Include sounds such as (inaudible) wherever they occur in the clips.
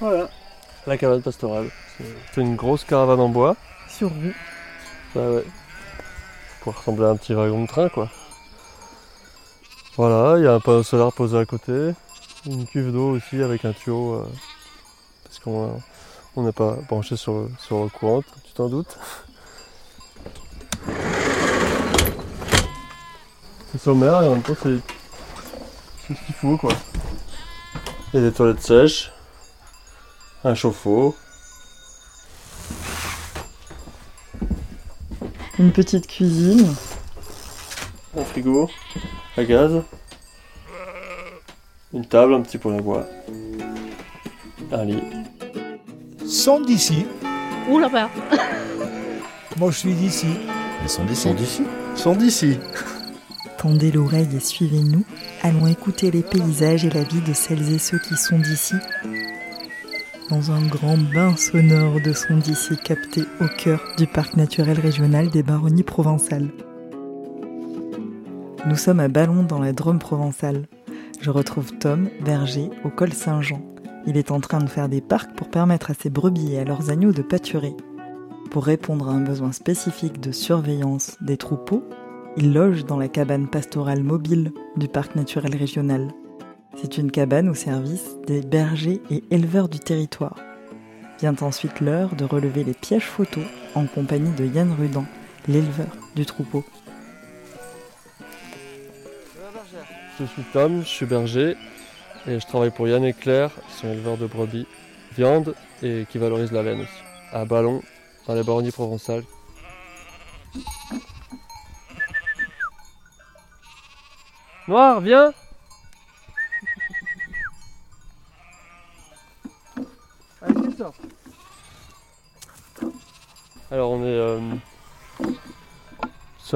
Voilà, la cabane pastorale. C'est une grosse caravane en bois. Sur roue. Ouais, ouais. Pour ressembler à un petit wagon de train, quoi. Voilà, il y a un panneau solaire posé à côté. Une cuve d'eau aussi avec un tuyau. euh, parce qu'on on n'est pas branché sur, le- sur le courant, tu t'en doutes. C'est sommaire et en même temps c'est c'est ce qu'il faut quoi. Il y a des toilettes sèches, un chauffe-eau, Une petite cuisine. un frigo à gaz, une table, un petit poêle à bois, un lit. sont d'ici. Ouh là-bas (laughs) Moi, je suis d'ici. Ils sont d'ici. Ils sont d'ici. Tendez l'oreille et suivez-nous. Allons écouter les paysages et la vie de celles et ceux qui sont d'ici. Dans un grand bain sonore de sons d'ici capté au cœur du parc naturel régional des Baronnies provençales. Nous sommes à Ballon dans la Drôme provençale. Je retrouve Tom, berger, au col Saint-Jean. Il est en train de faire des parcs pour permettre à ses brebis et à leurs agneaux de pâturer. Pour répondre à un besoin spécifique de surveillance des troupeaux, il loge dans la cabane pastorale mobile du parc naturel régional. C'est une cabane au service des bergers et éleveurs du territoire. Vient ensuite l'heure de relever les pièges photos en compagnie de Yann Rudan, l'éleveur du troupeau. Je suis Tom, je suis berger et je travaille pour Yann et Claire, qui sont éleveurs de brebis, viande et qui valorisent la laine aussi. À Ballon, dans les baronnies provençales. Noir, viens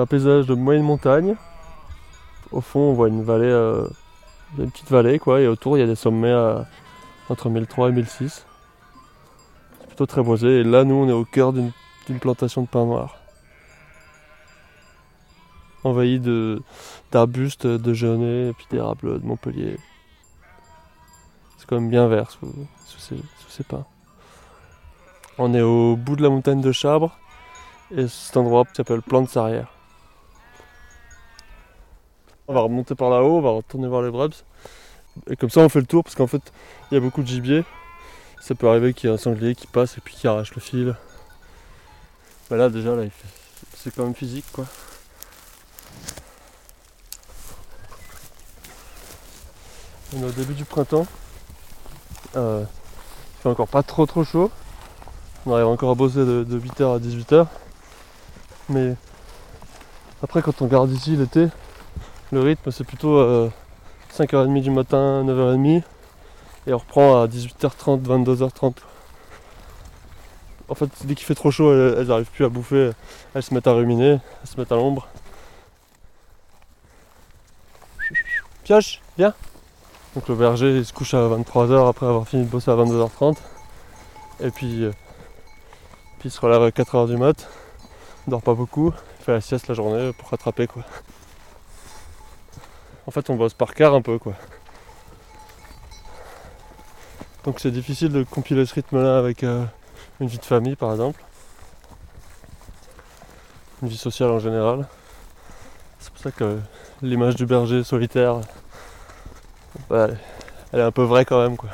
un paysage de moyenne montagne. Au fond, on voit une vallée, euh, une petite vallée, quoi, et autour, il y a des sommets à- entre 1003 et 1006. C'est plutôt très boisé, et là, nous, on est au cœur d'une plantation de pin noir. Envahi de- d'arbustes, de genêts, et puis d'érables de Montpellier. C'est quand même bien vert sous, ces, sous pins. On est au bout de la montagne de Chabre, et cet endroit s'appelle Plan de Sarrière. On va remonter par là-haut, on va retourner voir les brebs. Et comme ça, on fait le tour parce qu'en fait, il y a beaucoup de gibier. Ça peut arriver qu'il y ait un sanglier qui passe et puis qui arrache le fil. Mais là, déjà, là, c'est quand même physique, quoi. On est au début du printemps. Euh, il fait encore pas trop trop chaud. On arrive encore à bosser de, 8h à 18h. Mais après, quand on garde ici l'été, le rythme, c'est plutôt euh, 5h30 du matin, 9h30. Et on reprend à 18h30, 22h30. En fait, dès qu'il fait trop chaud, elles, elles arrivent plus à bouffer. Elles se mettent à ruminer, elles se mettent à l'ombre. Pioche, viens Donc le berger, il se couche à 23h après avoir fini de bosser à 22h30. Et puis, euh, puis il se relève à 4h du mat. Il dort pas beaucoup. Il fait la sieste la journée pour rattraper quoi. En fait, on bosse par quart un peu, quoi. Donc c'est difficile de compiler ce rythme-là avec euh, une vie de famille, par exemple. Une vie sociale en général. C'est pour ça que l'image du berger solitaire, bah, elle est un peu vraie quand même, quoi.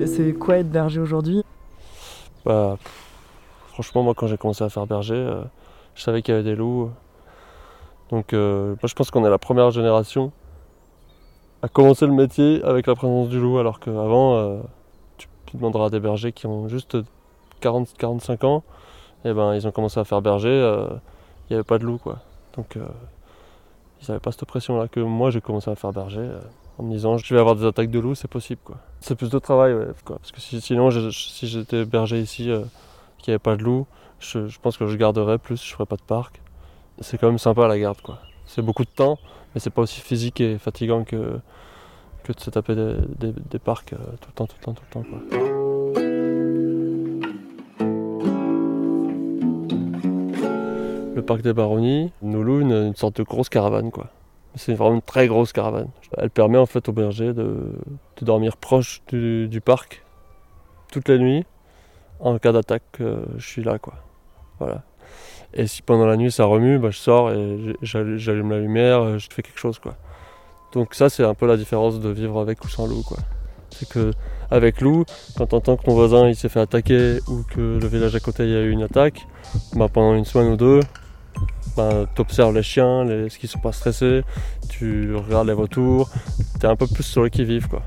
Et c'est quoi être berger aujourd'hui? Bah, pff, franchement, moi, quand j'ai commencé à faire berger, euh, je savais qu'il y avait des loups. Donc, euh, moi, je pense qu'on est la première génération à commencer le métier avec la présence du loup, alors qu'avant, euh, tu, demanderas à des bergers qui ont juste 40-45 ans, et ben, ils ont commencé à faire berger, il n'y avait pas de loup, quoi. Donc, ils n'avaient pas cette pression-là que moi, j'ai commencé à faire berger. en me disant je vais avoir des attaques de loups, c'est possible quoi. C'est plus de travail, quoi. Parce que si- sinon, si j'étais berger ici, qu'il n'y avait pas de loups, je, pense que je garderais plus, je ferais pas de parc. C'est quand même sympa la garde quoi. C'est beaucoup de temps, mais c'est pas aussi physique et fatigant que, que de se taper des, des- parcs euh, tout le temps, tout le temps, tout le temps quoi. Le parc des Baronnies nous loue une, une sorte de grosse caravane quoi. C'est vraiment une très grosse caravane. Elle permet en fait aux bergers de, de dormir proche du, du parc toute la nuit. En cas d'attaque, euh, je suis là quoi. Voilà. Et si pendant la nuit ça remue, bah, je sors et j'allume la lumière, euh, je fais quelque chose quoi. Donc ça c'est un peu la différence de vivre avec ou sans loup quoi. C'est que avec loup, quand t'entends que ton voisin il s'est fait attaquer ou que le village à côté il y a eu une attaque, bah, pendant une semaine ou deux, bah, t'observes les chiens, les, est-ce qu'ils sont pas stressés, tu regardes les retours, t'es un peu plus sur le qui-vive quoi.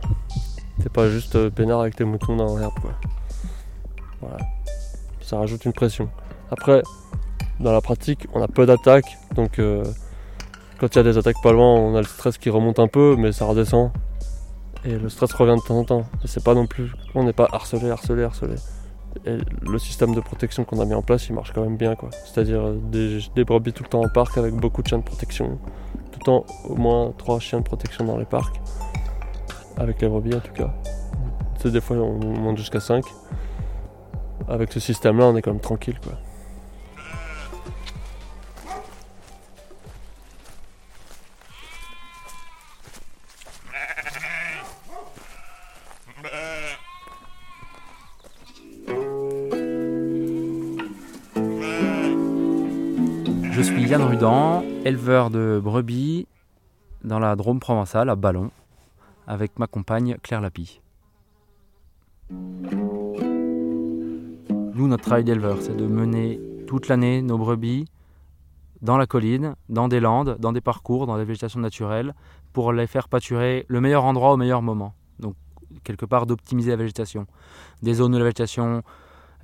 T'es pas juste euh, peinard avec tes moutons dans l'herbe quoi. Ça rajoute une pression. Après, dans la pratique, on a peu d'attaques, donc euh, quand il y a des attaques pas loin, on a le stress qui remonte un peu, mais ça redescend. Et le stress revient de temps en temps. Et c'est pas non plus, on n'est pas harcelé, harcelé, harcelé. Et le système de protection qu'on a mis en place, il marche quand même bien, quoi. C'est-à-dire euh, des, des brebis tout le temps en parc avec beaucoup de chiens de protection. Tout le temps au moins trois chiens de protection dans les parcs. Avec les brebis en tout cas. Des fois on monte jusqu'à 5. Avec ce système-là, on est quand même tranquille, quoi. Je suis Yann Rudan, éleveur de brebis dans la Drôme provençale à Ballon, avec ma compagne Claire Lapie. Nous, notre travail d'éleveur, c'est de mener toute l'année nos brebis dans la colline, dans des landes, dans des parcours, dans des végétations naturelles, pour les faire pâturer le meilleur endroit au meilleur moment. Donc, quelque part, d'optimiser la végétation. Des zones de la végétation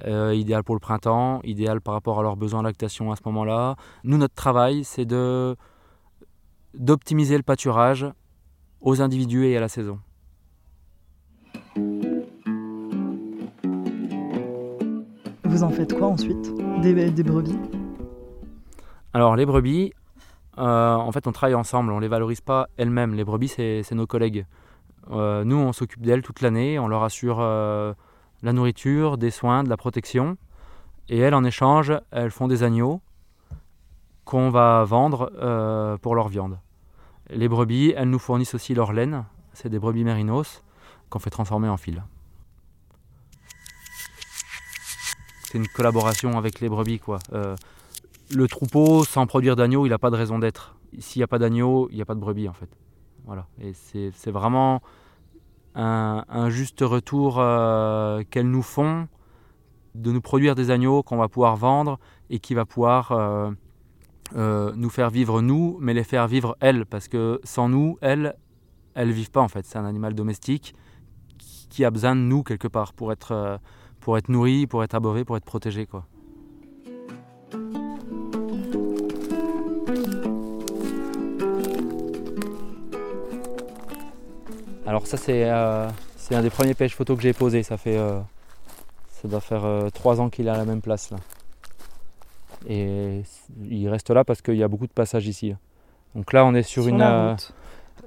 euh, idéales pour le printemps, idéales par rapport à leurs besoins de lactation à ce moment-là. Nous, notre travail, c'est d'optimiser le pâturage aux individus et à la saison. Vous en faites quoi ensuite des, brebis Alors les brebis, euh, en fait on travaille ensemble, on les valorise pas elles-mêmes. Les brebis c'est nos collègues. Euh, nous on s'occupe d'elles toute l'année, on leur assure euh, la nourriture, des soins, de la protection. Et elles en échange, elles font des agneaux qu'on va vendre pour leur viande. Les brebis, elles nous fournissent aussi leur laine, c'est des brebis mérinos qu'on fait transformer en fil. C'est une collaboration avec les brebis quoi. Euh, le troupeau, sans produire d'agneau, il n'a pas de raison d'être. S'il n'y a pas d'agneau, il n'y a pas de brebis en fait. Voilà. Et c'est vraiment un, juste retour euh, qu'elles nous font de nous produire des agneaux qu'on va pouvoir vendre et qui va pouvoir euh, nous faire vivre nous, mais les faire vivre elles. Parce que sans nous, elles, elles vivent pas en fait. C'est un animal domestique qui- a besoin de nous quelque part pour être, pour être nourri, pour être abreuvé, pour être protégé. Quoi. Alors ça c'est euh, un des premiers pêches photos que j'ai posé. Ça fait euh, ça doit faire euh, trois ans qu'il est à la même place là. Et il reste là parce qu'il y a beaucoup de passages ici. là. Donc là on est sur, une la euh, route.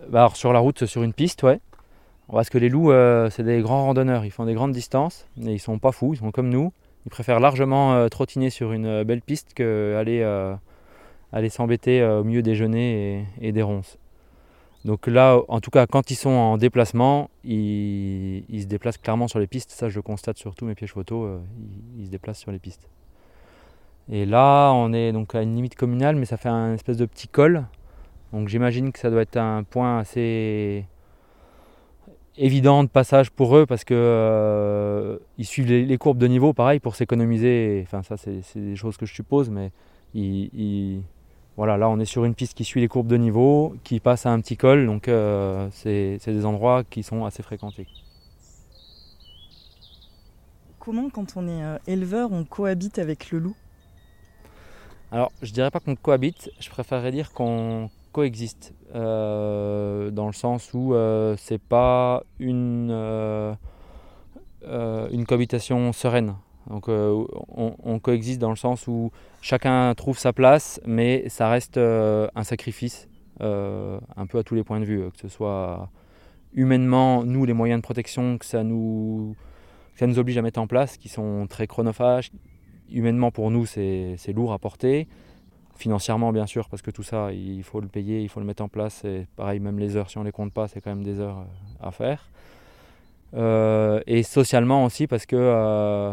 bah, alors, sur la route, sur une piste, ouais. Parce que les loups, euh, c'est des grands randonneurs. Ils font des grandes distances, mais ils sont pas fous. Ils sont comme nous. Ils préfèrent largement euh, trottiner sur une euh, belle piste qu'aller aller s'embêter au milieu des genêts et, et des ronces. Donc là, en tout cas, quand ils sont en déplacement, ils, se déplacent clairement sur les pistes. Ça, je constate sur tous mes pièges photos. ils, ils se déplacent sur les pistes. Et là, on est donc à une limite communale, mais ça fait un espèce de petit col. Donc j'imagine que ça doit être un point assez évident de passage pour eux parce que euh, ils suivent les, les courbes de niveau pareil pour s'économiser. Enfin ça c'est des choses que je suppose, mais ils, ils- voilà là on est sur une piste qui suit les courbes de niveau, qui passe à un petit col, donc euh, c'est c'est des endroits qui sont assez fréquentés. Comment, quand on est euh, éleveur, on cohabite avec le loup? Alors, je dirais pas qu'on cohabite, je préférerais dire qu'on coexiste, euh, dans le sens où euh, c'est pas une, euh, euh, une cohabitation sereine. Donc, euh, on, coexiste dans le sens où chacun trouve sa place, mais ça reste un sacrifice, un peu à tous les points de vue, que ce soit humainement, nous, les moyens de protection que ça nous, que ça nous oblige à mettre en place, qui sont très chronophages, humainement pour nous c'est lourd à porter. Financièrement bien sûr, parce que tout ça, il faut le payer, il faut le mettre en place. Et pareil, même les heures, si on les compte pas, c'est quand même des heures euh, à faire. Euh, et socialement aussi, parce que euh,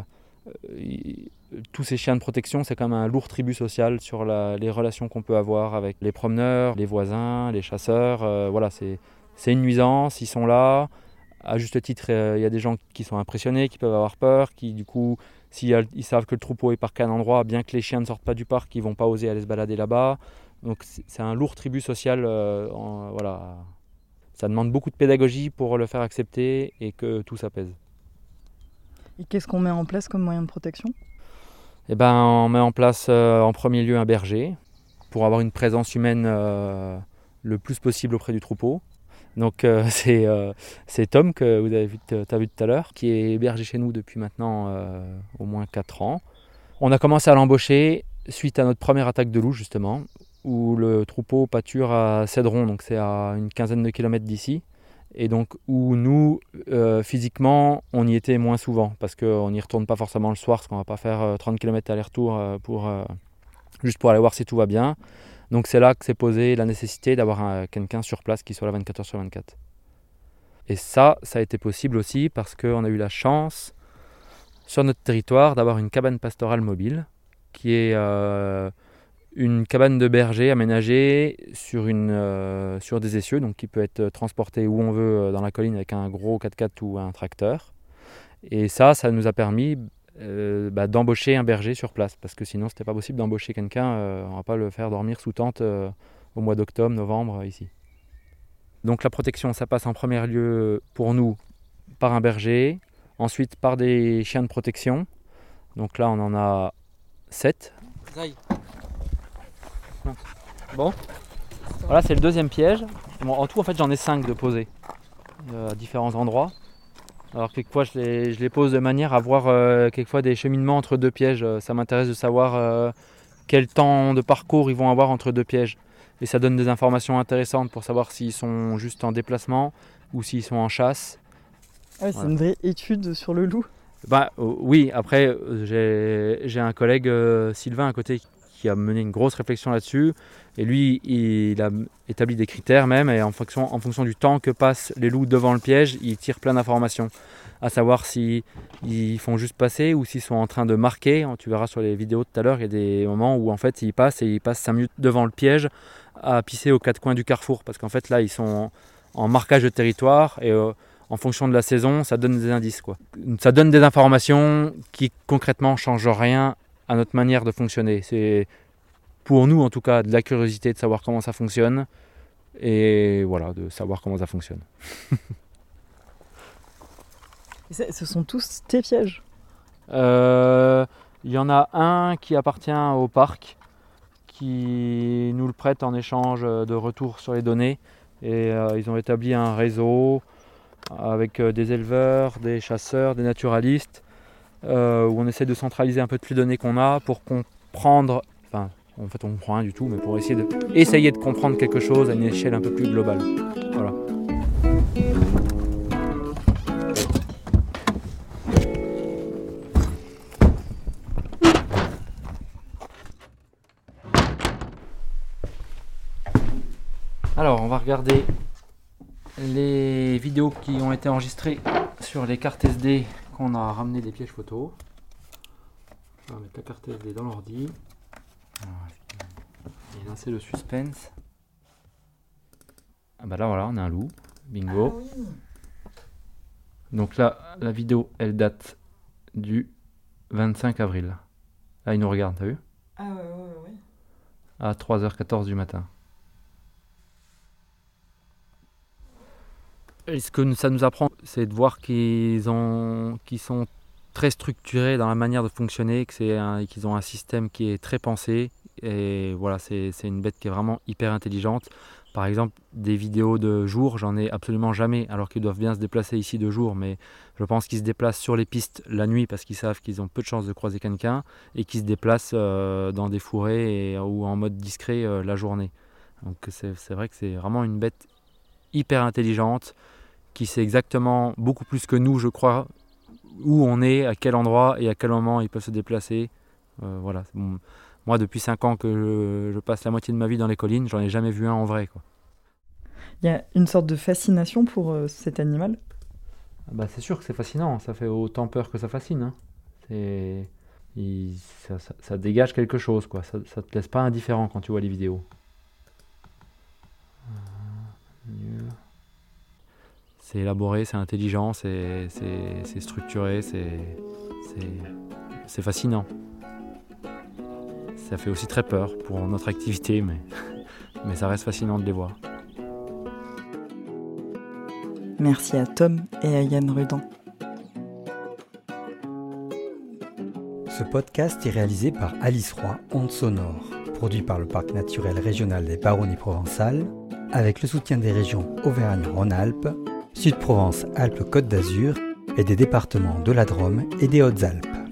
tous ces chiens de protection, c'est quand même un lourd tribut social sur les relations qu'on peut avoir avec les promeneurs, les voisins, les chasseurs. Euh, voilà, c'est une nuisance, ils sont là. À juste titre, il y a des gens qui sont impressionnés, qui peuvent avoir peur, qui du coup, s'ils ils savent que le troupeau est parqué à un endroit, bien que les chiens ne sortent pas du parc, ils vont pas oser aller se balader là-bas. Donc c'est un lourd tribut social. euh, en- voilà, ça demande beaucoup de pédagogie pour le faire accepter et que tout s'apaise. Et qu'est-ce qu'on met en place comme moyen de protection? Eh ben, on met en place euh, en premier lieu un berger pour avoir une présence humaine euh, le plus possible auprès du troupeau. Donc euh, (laughs) c'est euh, c'est Tom que vous avez vu, as vu tout à l'heure, qui est berger chez nous depuis maintenant euh, au moins 4 ans. On a commencé à l'embaucher suite à notre première attaque de loup justement, où le troupeau pâture à Cédron, donc c'est à une quinzaine de kilomètres d'ici. Et donc où nous, euh, physiquement, on y était moins souvent, parce qu'on n'y retourne pas forcément le soir, parce qu'on va pas faire euh, 30 km aller-retour euh, pour, euh, juste pour aller voir si tout va bien. Donc c'est là que s'est posée la nécessité d'avoir un- quelqu'un sur place qui soit là 24 heures sur 24. Et ça, ça a été possible aussi parce qu'on a eu la chance sur notre territoire d'avoir une cabane pastorale mobile qui est euh, une cabane de berger aménagée sur, une, euh, sur des essieux, donc qui peut être transportée où on veut euh, dans la colline avec un gros 4x4 ou un tracteur. Et ça, ça nous a permis euh, bah, d'embaucher un berger sur place, parce que sinon c'était pas possible d'embaucher quelqu'un, euh, on va pas le faire dormir sous tente euh, au mois d'octobre, novembre, ici. Donc la protection, ça passe en premier lieu pour nous par un berger, ensuite par des chiens de protection. Donc là on en a 7. Bon, voilà c'est le deuxième piège. Bon, en tout en fait j'en ai 5 de posés à différents endroits. Alors quelquefois je les, je les pose de manière à voir euh, quelquefois des cheminements entre deux pièges. Euh, Ça m'intéresse de savoir euh, quel temps de parcours ils vont avoir entre deux pièges. Et ça donne des informations intéressantes pour savoir s'ils sont juste en déplacement ou s'ils sont en chasse. Ah, C'est Voilà. une vraie étude sur le loup. Bah euh, oui, après j'ai un collègue Sylvain à côté qui a mené une grosse réflexion là-dessus. Et lui, il a établi des critères même, et en fonction, en fonction du temps que passent les loups devant le piège, il tire plein d'informations. À savoir si ils font juste passer ou s'ils sont en train de marquer. Tu verras sur les vidéos tout à l'heure, il y a des moments où en fait ils passent et ils passent 5 minutes devant le piège à pisser aux quatre coins du carrefour. Parce qu'en fait là, ils sont en, marquage de territoire et euh, en fonction de la saison, ça donne des indices. Quoi. Ça donne des informations qui concrètement changent rien à notre manière de fonctionner. C'est pour nous en tout cas de la curiosité de savoir comment ça fonctionne et voilà, de savoir comment ça fonctionne. (laughs) Ce sont tous tes pièges. Euh, Il y en a un qui appartient au parc qui nous le prête en échange de retour sur les données et euh, ils ont établi un réseau avec euh, des éleveurs, des chasseurs, des naturalistes euh, où on essaie de centraliser un peu toutes les données qu'on a pour comprendre, enfin en fait on comprend rien du tout, mais pour essayer de, essayer de comprendre quelque chose à une échelle un peu plus globale. Voilà. Alors, on va regarder les vidéos qui ont été enregistrées sur les cartes SD qu'on a ramené des pièges photo. On va mettre la carte SD dans l'ordi. Et c'est le suspense. Ah bah là, voilà, on a un loup. Bingo. Donc là, la vidéo, elle date du 25 avril. Là, il nous regarde, t'as vu? Ah ouais, ouais, ouais. À 3h14 du matin. Ce que ça nous apprend, c'est de voir qu'ils ont, qu'ils sont très structurés dans la manière de fonctionner, qu'ils ont un système qui est très pensé. Et voilà, c'est une bête qui est vraiment hyper intelligente. Par exemple, des vidéos de jour, j'en ai absolument jamais, alors qu'ils doivent bien se déplacer ici de jour, mais je pense qu'ils se déplacent sur les pistes la nuit parce qu'ils savent qu'ils ont peu de chances de croiser quelqu'un et qu'ils se déplacent euh, dans des fourrés ou en mode discret euh, la journée. Donc c'est vrai que c'est vraiment une bête hyper intelligente qui sait exactement beaucoup plus que nous, je crois, où on est, à quel endroit et à quel moment ils peuvent se déplacer. Euh, voilà. Bon, Moi, depuis 5 ans que je, je passe la moitié de ma vie dans les collines, j'en ai jamais vu un en vrai. Quoi. Il y a une sorte de fascination pour euh, cet animal? Ah Bah, c'est sûr que c'est fascinant, ça fait autant peur que ça fascine. hein. C'est- il- ça, ça- ça dégage quelque chose, quoi. Ça, ça te laisse pas indifférent quand tu vois les vidéos. Euh, mieux. C'est élaboré, c'est intelligent, c'est structuré, c'est c'est- c'est fascinant. Ça fait aussi très peur pour notre activité, mais, (laughs) mais ça reste fascinant de les voir. Merci à Tom et à Yann Rudan. Ce podcast est réalisé par Alice Roy, Onde Sonore, produit par le Parc naturel régional des Baronnies provençales, avec le soutien des régions Auvergne-Rhône-Alpes, Sud-Provence-Alpes-Côte d'Azur et des départements de la Drôme et des Hautes-Alpes.